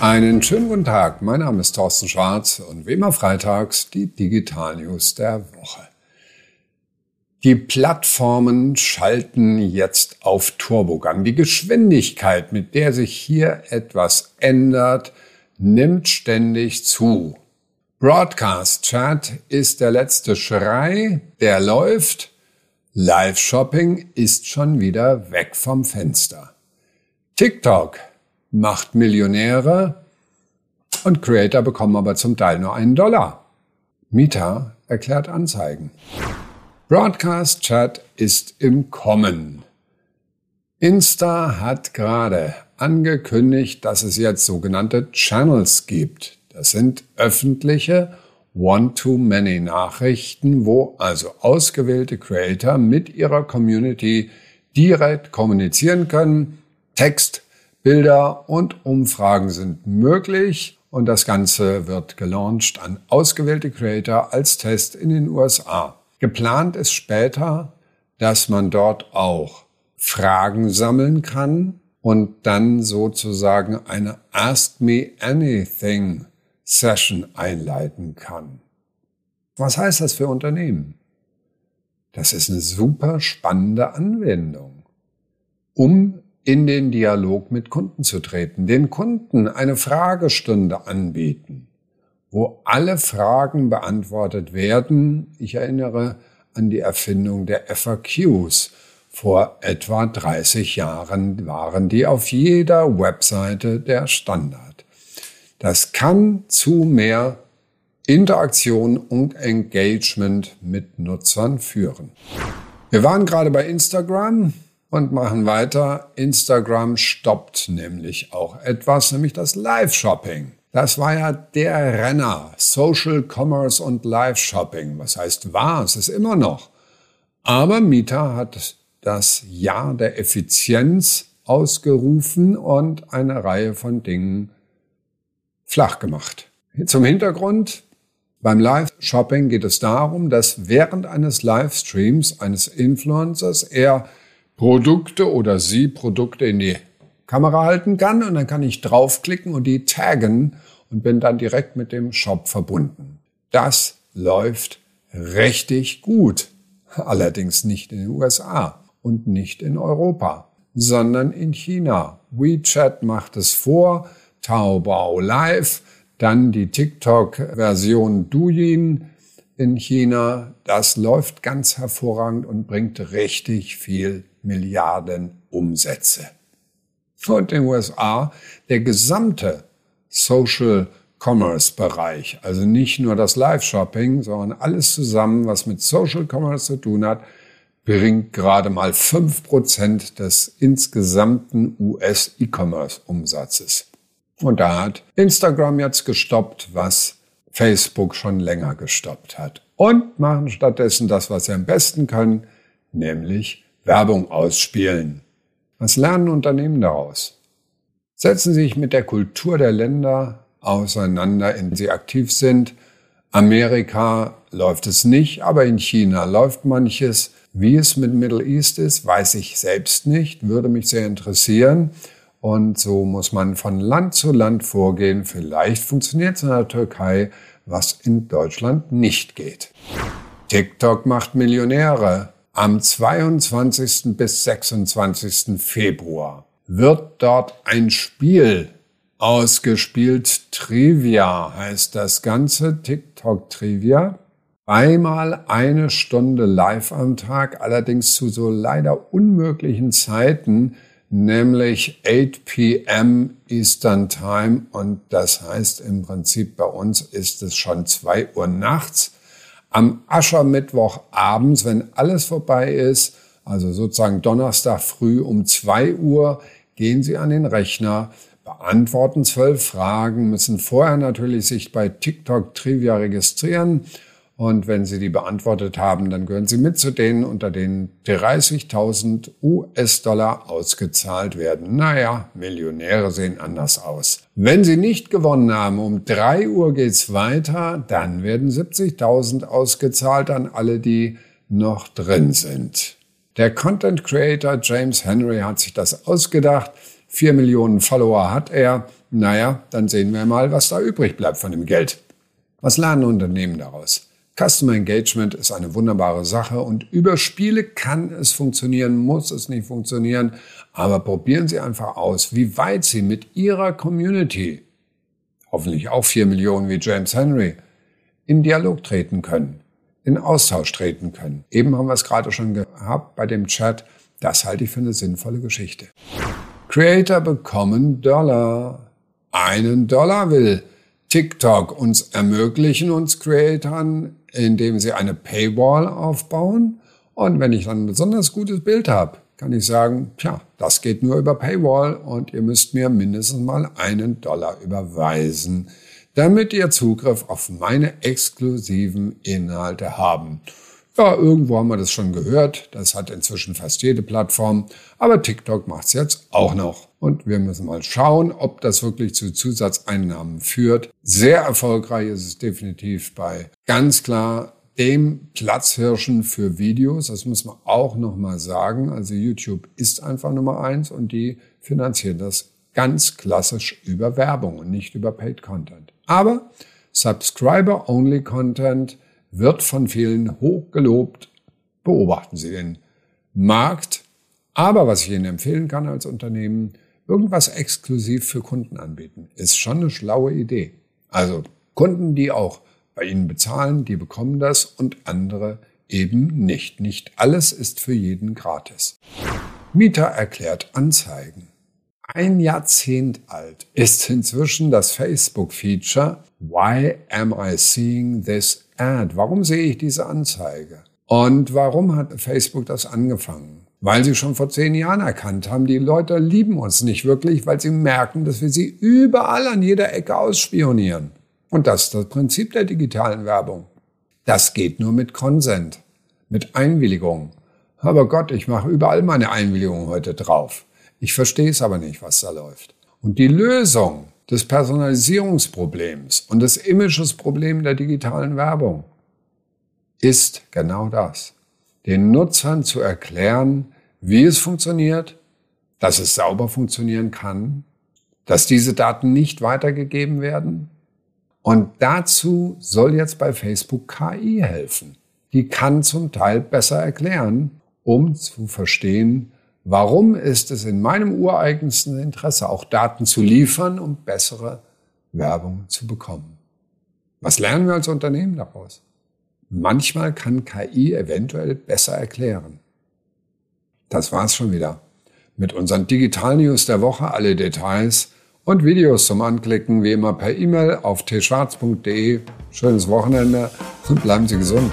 Einen schönen guten Tag. Mein Name ist Thorsten Schwarz und wie immer freitags die Digital News der Woche. Die Plattformen schalten jetzt auf Turbogang. Die Geschwindigkeit, mit der sich hier etwas ändert, nimmt ständig zu. Broadcast Chat ist der letzte Schrei, der läuft. Live-Shopping ist schon wieder weg vom Fenster. TikTok macht Millionäre und Creator bekommen aber zum Teil nur einen Dollar. Meta erklärt Anzeigen. Broadcast Chat ist im Kommen. Insta hat gerade angekündigt, dass es jetzt sogenannte Channels gibt. Das sind öffentliche One-to-Many-Nachrichten, wo also ausgewählte Creator mit ihrer Community direkt kommunizieren können. Text, Bilder und Umfragen sind möglich und das Ganze wird gelauncht an ausgewählte Creator als Test in den USA. Geplant ist später, dass man dort auch Fragen sammeln kann und dann sozusagen eine Ask Me Anything Session einleiten kann. Was heißt das für Unternehmen? Das ist eine super spannende Anwendung, um in den Dialog mit Kunden zu treten, den Kunden eine Fragestunde anbieten wo alle Fragen beantwortet werden. Ich erinnere an die Erfindung der FAQs. Vor etwa 30 Jahren waren die auf jeder Webseite der Standard. Das kann zu mehr Interaktion und Engagement mit Nutzern führen. Wir waren gerade bei Instagram und machen weiter. Instagram stoppt nämlich auch etwas, nämlich das Live-Shopping. Das war ja der Renner. Social Commerce und Live-Shopping. Was heißt war? Es ist immer noch. Aber Meta hat das Jahr der Effizienz ausgerufen und eine Reihe von Dingen flach gemacht. Zum Hintergrund. Beim Live-Shopping geht es darum, dass während eines Livestreams eines Influencers er Produkte oder sie Produkte in die Kamera halten kann und dann kann ich draufklicken und die taggen und bin dann direkt mit dem Shop verbunden. Das läuft richtig gut. Allerdings nicht in den USA und nicht in Europa, sondern in China. WeChat macht es vor, Taobao Live, dann die TikTok-Version Douyin in China. Das läuft ganz hervorragend und bringt richtig viel Milliarden Umsätze und in den USA der gesamte Social Commerce Bereich, also nicht nur das Live-Shopping, sondern alles zusammen, was mit Social Commerce zu tun hat, bringt gerade mal fünf Prozent des insgesamten US-E-Commerce-Umsatzes. Und da hat Instagram jetzt gestoppt, was Facebook schon länger gestoppt hat. Und machen stattdessen das, was sie am besten können, nämlich Werbung ausspielen. Was lernen Unternehmen daraus? Setzen Sie sich mit der Kultur der Länder auseinander, in denen sie aktiv sind. Amerika läuft es nicht, aber in China läuft manches. Wie es mit Middle East ist, weiß ich selbst nicht, würde mich sehr interessieren. Und so muss man von Land zu Land vorgehen. Vielleicht funktioniert es in der Türkei, was in Deutschland nicht geht. TikTok macht Millionäre. Am 22. bis 26. Februar wird dort ein Spiel ausgespielt. Trivia heißt das Ganze, TikTok Trivia. Einmal eine Stunde live am Tag, allerdings zu so leider unmöglichen Zeiten, nämlich 8 p.m. Eastern Time. Und das heißt im Prinzip bei uns ist es schon 2 Uhr nachts am Aschermittwoch abends, wenn alles vorbei ist, also sozusagen Donnerstag früh um zwei Uhr, gehen Sie an den Rechner, beantworten zwölf Fragen, müssen vorher natürlich sich bei TikTok Trivia registrieren und wenn Sie die beantwortet haben, dann gehören Sie mit zu denen, unter denen 30.000 US-Dollar ausgezahlt werden. Naja, Millionäre sehen anders aus. Wenn Sie nicht gewonnen haben, um 3 Uhr geht's weiter, dann werden 70.000 ausgezahlt an alle, die noch drin sind. Der Content Creator James Henry hat sich das ausgedacht. 4 Millionen Follower hat er. naja, dann sehen wir mal, was da übrig bleibt von dem Geld. Was lernen Unternehmen daraus? Customer Engagement ist eine wunderbare Sache und über Spiele kann es funktionieren, muss es nicht funktionieren, aber probieren Sie einfach aus, wie weit Sie mit Ihrer Community, hoffentlich auch vier Millionen wie James Henry, in Dialog treten können, in Austausch treten können. Eben haben wir es gerade schon gehabt bei dem Chat. Das halte ich für eine sinnvolle Geschichte. Creator bekommen Dollar. Einen Dollar will TikTok uns ermöglichen, uns Creatoren, indem sie eine Paywall aufbauen. Und wenn ich dann ein besonders gutes Bild habe, kann ich sagen, tja, das geht nur über Paywall und ihr müsst mir mindestens mal einen Dollar überweisen damit ihr Zugriff auf meine exklusiven Inhalte haben. Ja, irgendwo haben wir das schon gehört. Das hat inzwischen fast jede Plattform. Aber TikTok macht es jetzt auch noch. Und wir müssen mal schauen, ob das wirklich zu Zusatzeinnahmen führt. Sehr erfolgreich ist es definitiv bei ganz klar dem Platzhirschen für Videos. Das muss man auch nochmal sagen. Also YouTube ist einfach Nummer eins und die finanzieren das ganz klassisch über Werbung und nicht über Paid Content. Aber Subscriber-Only Content wird von vielen hoch gelobt. Beobachten Sie den Markt. Aber was ich Ihnen empfehlen kann als Unternehmen, irgendwas exklusiv für Kunden anbieten, ist schon eine schlaue Idee. Also Kunden, die auch bei Ihnen bezahlen, die bekommen das und andere eben nicht. Nicht alles ist für jeden gratis. Mieter erklärt Anzeigen ein Jahrzehnt alt ist inzwischen das Facebook-Feature Why am I seeing this ad? Warum sehe ich diese Anzeige? Und warum hat Facebook das angefangen? Weil sie schon vor zehn Jahren erkannt haben, die Leute lieben uns nicht wirklich, weil sie merken, dass wir sie überall an jeder Ecke ausspionieren. Und das ist das Prinzip der digitalen Werbung. Das geht nur mit Consent, mit Einwilligung. Aber Gott, ich mache überall meine Einwilligung heute drauf. Ich verstehe es aber nicht, was da läuft. Und die Lösung des Personalisierungsproblems und des Images-Problems der digitalen Werbung ist genau das. Den Nutzern zu erklären, wie es funktioniert, dass es sauber funktionieren kann, dass diese Daten nicht weitergegeben werden. Und dazu soll jetzt bei Facebook KI helfen. Die kann zum Teil besser erklären, um zu verstehen, Warum ist es in meinem ureigensten Interesse, auch Daten zu liefern, um bessere Werbung zu bekommen? Was lernen wir als Unternehmen daraus? Manchmal kann KI eventuell besser erklären. Das war's schon wieder. Mit unseren Digital News der Woche alle Details und Videos zum Anklicken wie immer per E-Mail auf tschwarz.de. Schönes Wochenende und bleiben Sie gesund.